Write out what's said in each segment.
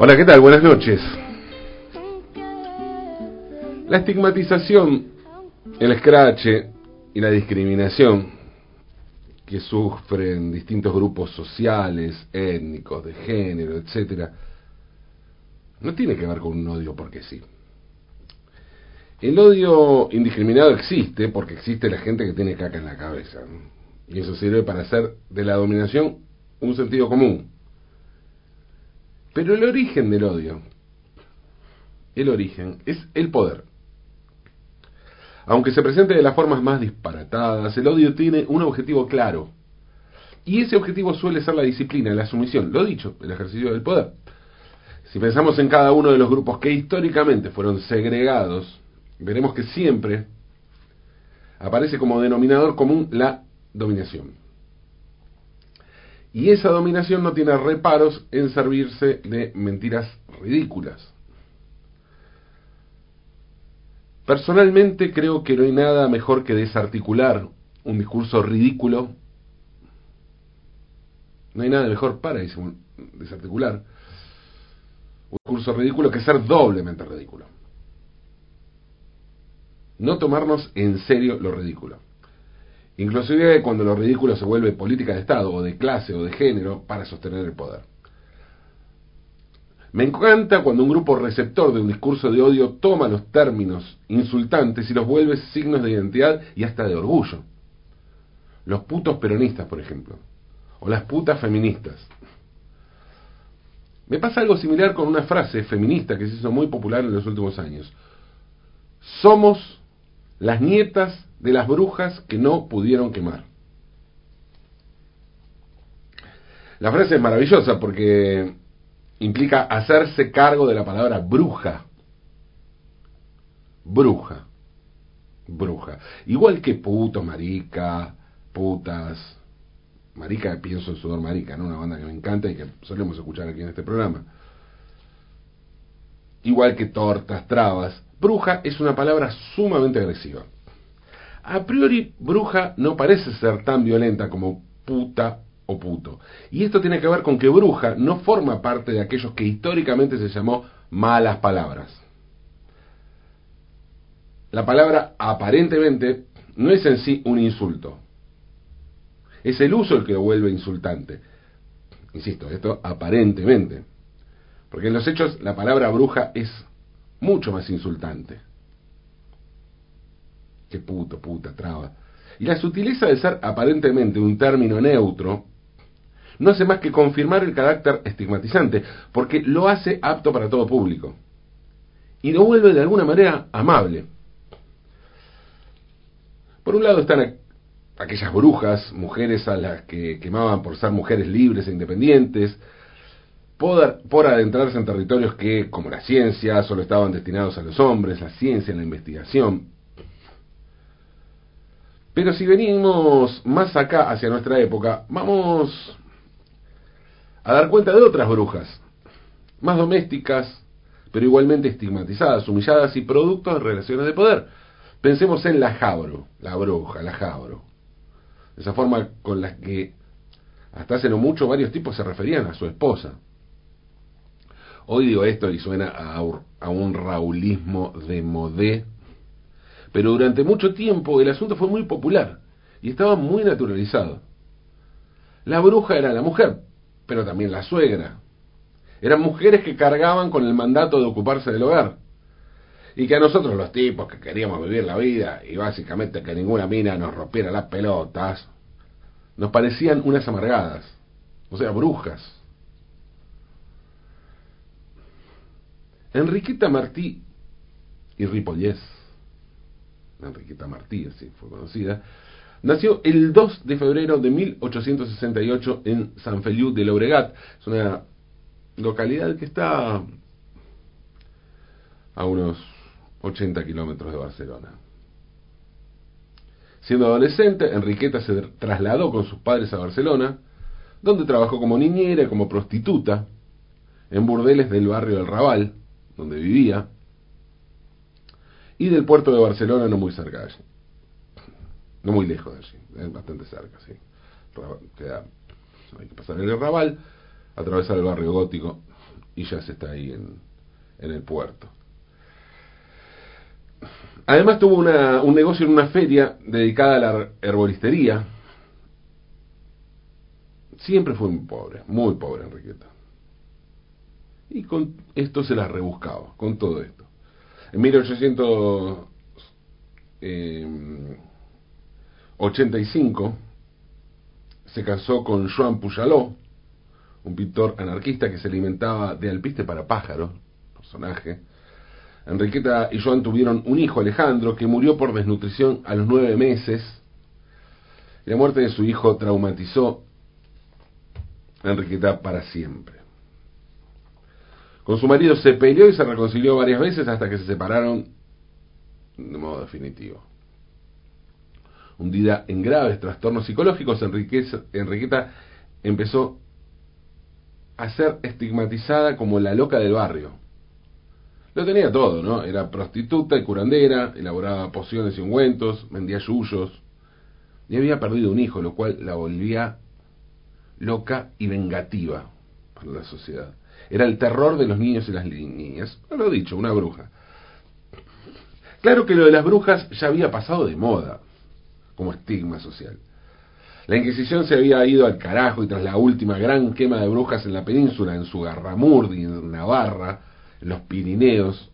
Hola, ¿qué tal? Buenas noches. La estigmatización, el escrache y la discriminación que sufren distintos grupos sociales, étnicos, de género, etcétera, no tiene que ver con un odio porque sí. El odio indiscriminado existe porque existe la gente que tiene caca en la cabeza. Y eso sirve para hacer de la dominación un sentido común. Pero el origen del odio, el origen, es el poder. Aunque se presente de las formas más disparatadas, el odio tiene un objetivo claro. Y ese objetivo suele ser la disciplina, la sumisión, lo dicho, el ejercicio del poder. Si pensamos en cada uno de los grupos que históricamente fueron segregados, veremos que siempre aparece como denominador común la dominación. Y esa dominación no tiene reparos en servirse de mentiras ridículas. Personalmente creo que no hay nada mejor que desarticular un discurso ridículo. No hay nada mejor para desarticular un discurso ridículo que ser doblemente ridículo. No tomarnos en serio lo ridículo. Inclusive cuando lo ridículo se vuelve política de Estado o de clase o de género para sostener el poder. Me encanta cuando un grupo receptor de un discurso de odio toma los términos insultantes y los vuelve signos de identidad y hasta de orgullo. Los putos peronistas, por ejemplo. O las putas feministas. Me pasa algo similar con una frase feminista que se hizo muy popular en los últimos años. Somos las nietas de las brujas que no pudieron quemar. La frase es maravillosa porque implica hacerse cargo de la palabra bruja. Bruja. Bruja. Igual que puto, marica, putas. Marica, pienso en Sudor Marica, ¿no? Una banda que me encanta y que solemos escuchar aquí en este programa. Igual que tortas, trabas. Bruja es una palabra sumamente agresiva. A priori, bruja no parece ser tan violenta como puta o puto. Y esto tiene que ver con que bruja no forma parte de aquellos que históricamente se llamó malas palabras. La palabra aparentemente no es en sí un insulto. Es el uso el que lo vuelve insultante. Insisto, esto aparentemente. Porque en los hechos la palabra bruja es mucho más insultante. Qué puto, puta, traba. Y la sutileza de ser aparentemente un término neutro no hace más que confirmar el carácter estigmatizante, porque lo hace apto para todo público. Y lo vuelve de alguna manera amable. Por un lado están aquellas brujas, mujeres a las que quemaban por ser mujeres libres e independientes, por, adentrarse en territorios que, como la ciencia, solo estaban destinados a los hombres, la ciencia, la investigación. Pero si venimos más acá hacia nuestra época, vamos a dar cuenta de otras brujas, más domésticas, pero igualmente estigmatizadas, humilladas y productos de relaciones de poder. Pensemos en la Jabro, la bruja, la Jabro. Esa forma con la que hasta hace no mucho varios tipos se referían a su esposa. Hoy digo esto y suena a, un raulismo de modé pero durante mucho tiempo el asunto fue muy popular y estaba muy naturalizado. La bruja era la mujer, pero también la suegra. Eran mujeres que cargaban con el mandato de ocuparse del hogar. Y que a nosotros los tipos que queríamos vivir la vida y básicamente que ninguna mina nos rompiera las pelotas, nos parecían unas amargadas, o sea, brujas. Enriqueta Martí y Ripollés Enriqueta Martí, así fue conocida, nació el 2 de febrero de 1868 en San Feliu de Llobregat. Es una localidad que está a unos 80 kilómetros de Barcelona. Siendo adolescente, Enriqueta se trasladó con sus padres a Barcelona, donde trabajó como niñera y como prostituta en burdeles del barrio del Raval, donde vivía, y del puerto de Barcelona no muy cerca de allí. No muy lejos de allí, es bastante cerca, sí. Queda, hay que pasar el Raval, atravesar el barrio gótico y ya se está ahí en, en el puerto. Además tuvo una, un negocio en una feria dedicada a la herboristería. Siempre fue muy pobre, muy pobre Enriqueta. Y con esto se la rebuscaba, con todo esto. En 1885 em, se casó con Joan Pujalló, un pintor anarquista que se alimentaba de alpiste para pájaros, personaje. Enriqueta y Joan tuvieron un hijo, Alejandro, que murió por desnutrición a los nueve meses. la muerte de su hijo traumatizó a Enriqueta para siempre. Con su marido se peleó y se reconcilió varias veces hasta que se separaron de modo definitivo. Hundida en graves trastornos psicológicos, Enriqueta empezó a ser estigmatizada como la loca del barrio. Lo tenía todo, ¿no? Era prostituta y curandera, elaboraba pociones y ungüentos, vendía yuyos, y había perdido un hijo, lo cual la volvía loca y vengativa para la sociedad. Era el terror de los niños y las niñas. Lo he dicho, una bruja. Claro que lo de las brujas ya había pasado de moda, como estigma social. La Inquisición se había ido al carajo y tras la última gran quema de brujas en la península, en Sugarramurdi, en Navarra, en los Pirineos,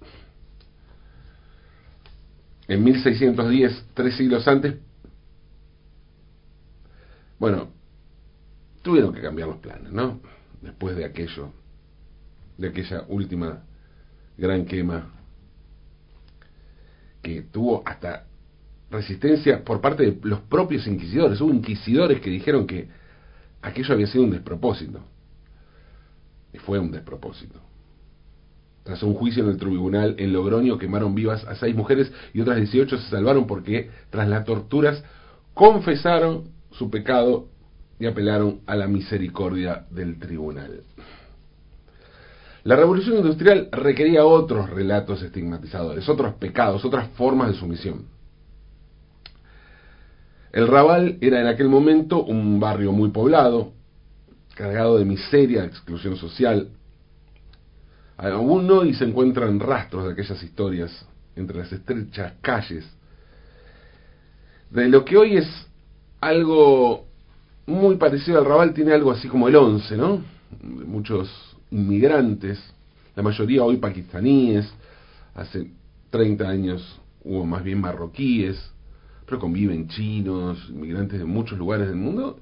en 1610, tres siglos antes, bueno, tuvieron que cambiar los planes, ¿no? Después de aquello de aquella última gran quema que tuvo hasta resistencia por parte de los propios inquisidores. Hubo inquisidores que dijeron que aquello había sido un despropósito. Y fue un despropósito. Tras un juicio en el tribunal en Logroño quemaron vivas a seis mujeres y otras 18 se salvaron porque tras las torturas confesaron su pecado y apelaron a la misericordia del tribunal. La revolución industrial requería otros relatos estigmatizadores, otros pecados, otras formas de sumisión. El Raval era en aquel momento un barrio muy poblado, cargado de miseria, exclusión social. Aún hoy se encuentran rastros de aquellas historias entre las estrechas calles. De lo que hoy es algo muy parecido al Raval, tiene algo así como el 11, ¿no? Muchos inmigrantes, la mayoría hoy pakistaníes, hace 30 años hubo más bien marroquíes, pero conviven chinos, inmigrantes de muchos lugares del mundo.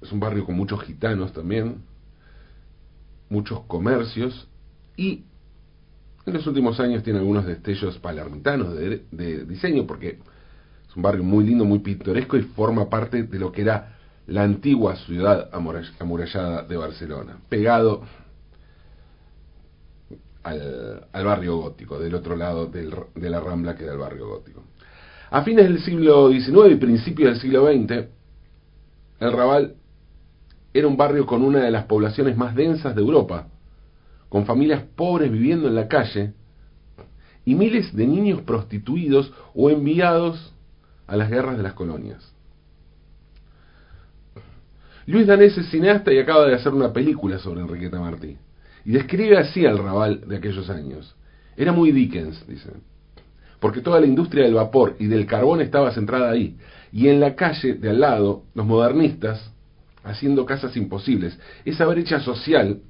Es un barrio con muchos gitanos también, muchos comercios y en los últimos años tiene algunos destellos palermitanos de, de diseño porque es un barrio muy lindo, muy pintoresco y forma parte de lo que era la antigua ciudad amurallada de Barcelona, pegado al, barrio gótico, del otro lado de la Rambla que era el barrio gótico. A fines del siglo XIX y principios del siglo XX, el Raval era un barrio con una de las poblaciones más densas de Europa, con familias pobres viviendo en la calle y miles de niños prostituidos o enviados a las guerras de las colonias. Luis Danés es cineasta y acaba de hacer una película sobre Enriqueta Martí. Y describe así al Raval de aquellos años. Era muy Dickens, dice. Porque toda la industria del vapor y del carbón estaba centrada ahí. Y en la calle de al lado, los modernistas haciendo casas imposibles. Esa brecha social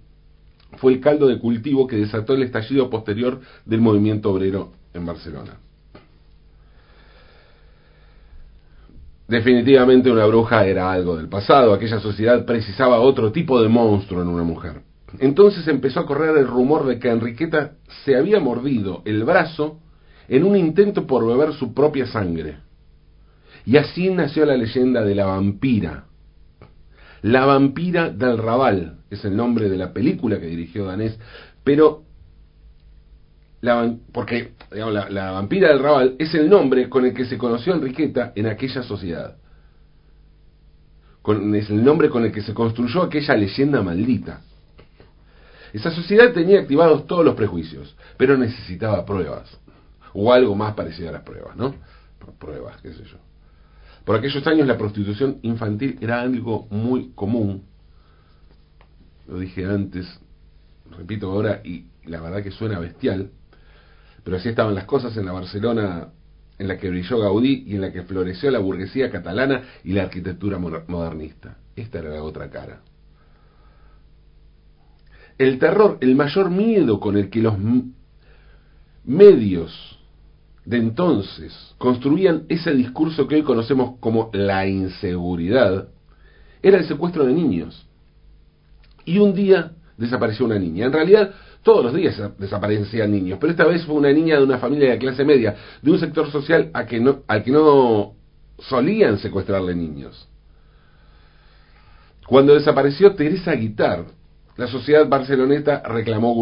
fue el caldo de cultivo que desató el estallido posterior del movimiento obrero en Barcelona. Definitivamente una bruja era algo del pasado, aquella sociedad precisaba otro tipo de monstruo en una mujer. Entonces empezó a correr el rumor de que Enriqueta se había mordido el brazo en un intento por beber su propia sangre. Y así nació la leyenda de la vampira. La vampira del Raval es el nombre de la película que dirigió Danés, pero la, porque la, vampira del Raval es el nombre con el que se conoció Enriqueta en aquella sociedad. Con, es el nombre con el que se construyó aquella leyenda maldita. Esa sociedad tenía activados todos los prejuicios, pero necesitaba pruebas, o algo más parecido a las pruebas, ¿no? Pruebas, qué sé yo. Por aquellos años la prostitución infantil era algo muy común, lo dije antes, repito ahora, y la verdad que suena bestial, pero así estaban las cosas en la Barcelona en la que brilló Gaudí y en la que floreció la burguesía catalana y la arquitectura modernista. Esta era la otra cara. El terror, el mayor miedo con el que los medios de entonces construían ese discurso que hoy conocemos como la inseguridad, era el secuestro de niños. Y un día desapareció una niña. En realidad, todos los días desaparecían niños, pero esta vez fue una niña de una familia de clase media, de un sector social a que no, al que no solían secuestrarle niños. Cuando desapareció Teresa Guitar, la sociedad barceloneta reclamó,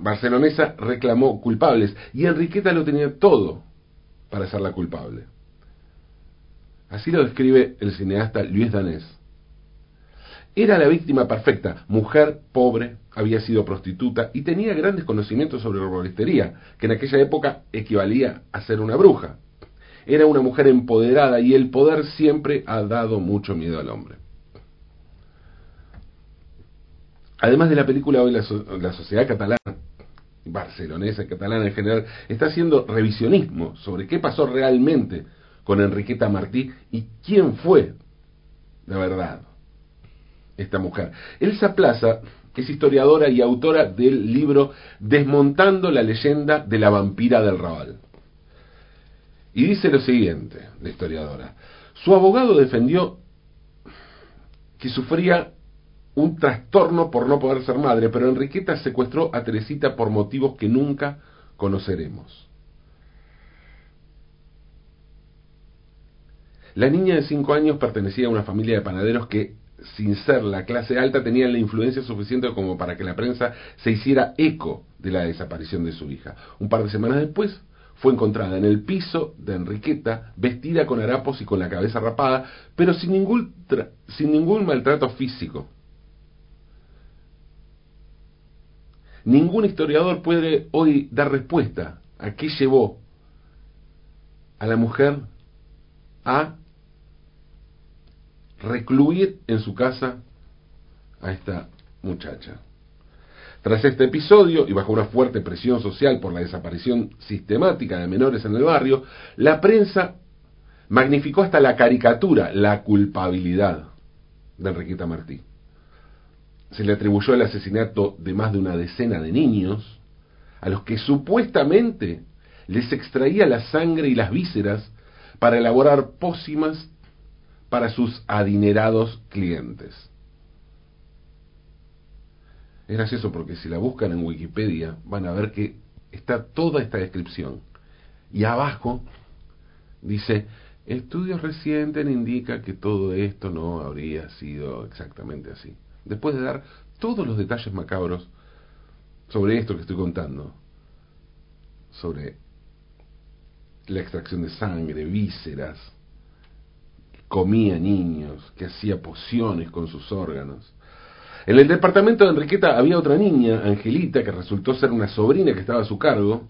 barcelonesa reclamó culpables y Enriqueta lo tenía todo para ser la culpable. Así lo describe el cineasta Luis Danés. Era la víctima perfecta, mujer, pobre, había sido prostituta y tenía grandes conocimientos sobre herboristería, que en aquella época equivalía a ser una bruja. Era una mujer empoderada y el poder siempre ha dado mucho miedo al hombre. Además de la película, hoy la, la sociedad catalana, barcelonesa, catalana en general, está haciendo revisionismo sobre qué pasó realmente con Enriqueta Martí y quién fue, de verdad, esta mujer. Elsa Plaza es historiadora y autora del libro Desmontando la leyenda de la vampira del Raval. Y dice lo siguiente, la historiadora. Su abogado defendió que sufría un trastorno por no poder ser madre, pero Enriqueta secuestró a Teresita por motivos que nunca conoceremos. La niña de cinco años pertenecía a una familia de panaderos que sin ser la clase alta, tenían la influencia suficiente como para que la prensa se hiciera eco de la desaparición de su hija. Un par de semanas después, fue encontrada en el piso de Enriqueta, vestida con harapos y con la cabeza rapada, pero sin ningún, sin ningún maltrato físico. Ningún historiador puede hoy dar respuesta a qué llevó a la mujer a recluir en su casa a esta muchacha. Tras este episodio, y bajo una fuerte presión social por la desaparición sistemática de menores en el barrio, la prensa magnificó hasta la caricatura la culpabilidad de Enriqueta Martí. Se le atribuyó el asesinato de más de una decena de niños, a los que supuestamente les extraía la sangre y las vísceras para elaborar pócimas para sus adinerados clientes. Es gracioso porque si la buscan en Wikipedia van a ver que está toda esta descripción. Y abajo dice, estudios recientes indican que todo esto no habría sido exactamente así. Después de dar todos los detalles macabros sobre esto que estoy contando, sobre la extracción de sangre, vísceras, comía niños, que hacía pociones con sus órganos. En el departamento de Enriqueta había otra niña, Angelita, que resultó ser una sobrina que estaba a su cargo,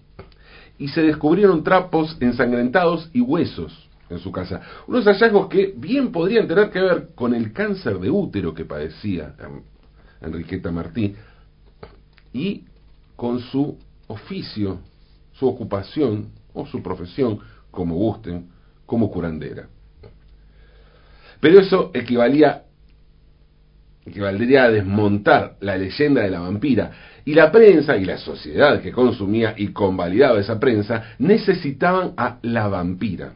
y se descubrieron trapos ensangrentados y huesos en su casa. Unos hallazgos que bien podrían tener que ver con el cáncer de útero que padecía Enriqueta Martí y con su oficio, su ocupación o su profesión, como gusten, como curandera. Pero eso equivalía, equivaldría a desmontar la leyenda de la vampira. Y la prensa y la sociedad que consumía y convalidaba esa prensa necesitaban a la vampira.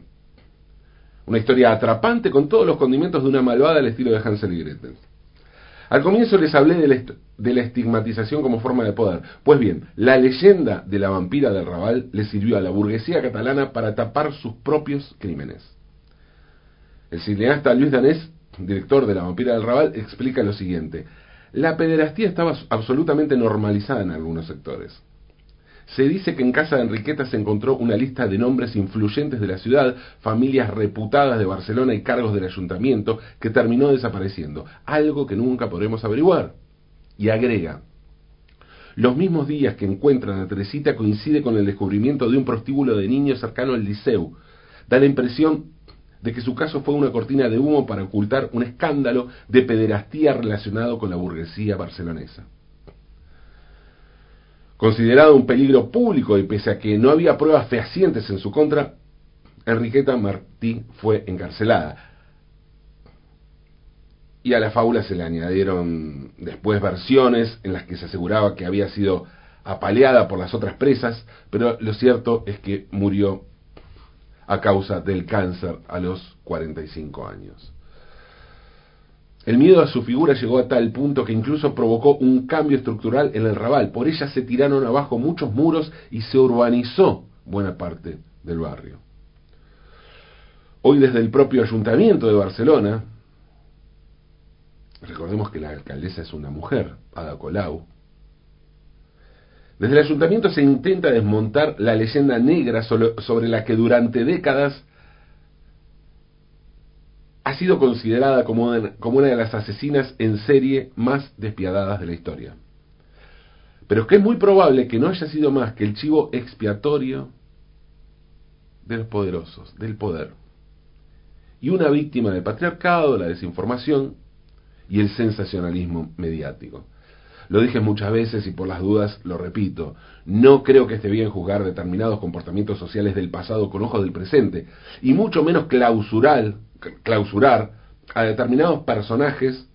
Una historia atrapante con todos los condimentos de una malvada al estilo de Hansel y Gretel. Al comienzo les hablé de la, estigmatización como forma de poder. Pues bien, la leyenda de la vampira del Raval le sirvió a la burguesía catalana para tapar sus propios crímenes. El cineasta Luis Danés, director de La vampira del Raval, explica lo siguiente. La pederastía estaba absolutamente normalizada en algunos sectores. Se dice que en casa de Enriqueta se encontró una lista de nombres influyentes de la ciudad, familias reputadas de Barcelona y cargos del ayuntamiento, que terminó desapareciendo, algo que nunca podremos averiguar. Y agrega, los mismos días que encuentran a Teresita coincide con el descubrimiento de un prostíbulo de niños cercano al liceu. Da la impresión de que su caso fue una cortina de humo para ocultar un escándalo de pederastía relacionado con la burguesía barcelonesa. Considerado un peligro público y pese a que no había pruebas fehacientes en su contra, Enriqueta Martí fue encarcelada. Y a la fábula se le añadieron después versiones en las que se aseguraba que había sido apaleada por las otras presas, pero lo cierto es que murió a causa del cáncer a los 45 años. El miedo a su figura llegó a tal punto que incluso provocó un cambio estructural en el Raval. Por ella se tiraron abajo muchos muros y se urbanizó buena parte del barrio. Hoy desde el propio ayuntamiento de Barcelona, recordemos que la alcaldesa es una mujer, Ada Colau, desde el ayuntamiento se intenta desmontar la leyenda negra sobre la que durante décadas ha sido considerada como una, de las asesinas en serie más despiadadas de la historia. Pero es que es muy probable que no haya sido más que el chivo expiatorio de los poderosos, del poder. Y una víctima del patriarcado, la desinformación y el sensacionalismo mediático. Lo dije muchas veces y por las dudas lo repito. No creo que esté bien juzgar determinados comportamientos sociales del pasado con ojos del presente, y mucho menos clausurar, clausurar a determinados personajes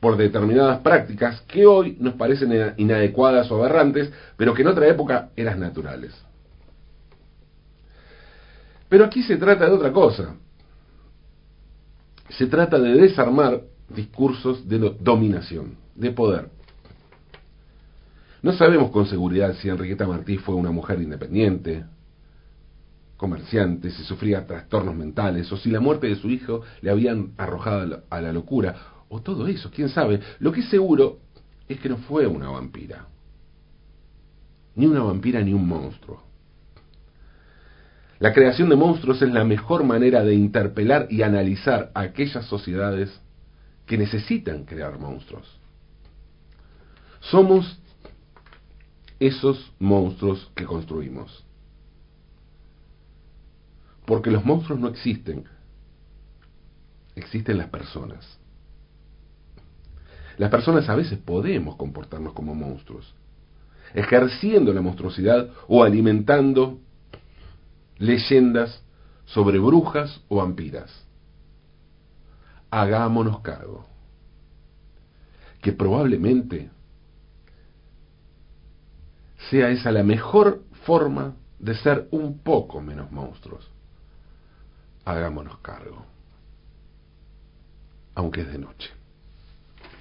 por determinadas prácticas que hoy nos parecen inadecuadas o aberrantes, pero que en otra época eran naturales. Pero aquí se trata de otra cosa. Se trata de desarmar discursos de dominación, de poder. No sabemos con seguridad si Enriqueta Martí fue una mujer independiente, comerciante, si sufría trastornos mentales, o si la muerte de su hijo le habían arrojado a la locura, o todo eso, quién sabe. Lo que es seguro es que no fue una vampira. Ni una vampira ni un monstruo. La creación de monstruos es la mejor manera de interpelar y analizar a aquellas sociedades que necesitan crear monstruos. Somos esos monstruos que construimos. Porque los monstruos no existen, existen las personas. Las personas a veces podemos comportarnos como monstruos, ejerciendo la monstruosidad o alimentando leyendas sobre brujas o vampiras. Hagámonos cargo que probablemente sea esa la mejor forma de ser un poco menos monstruos. Hagámonos cargo, aunque es de noche.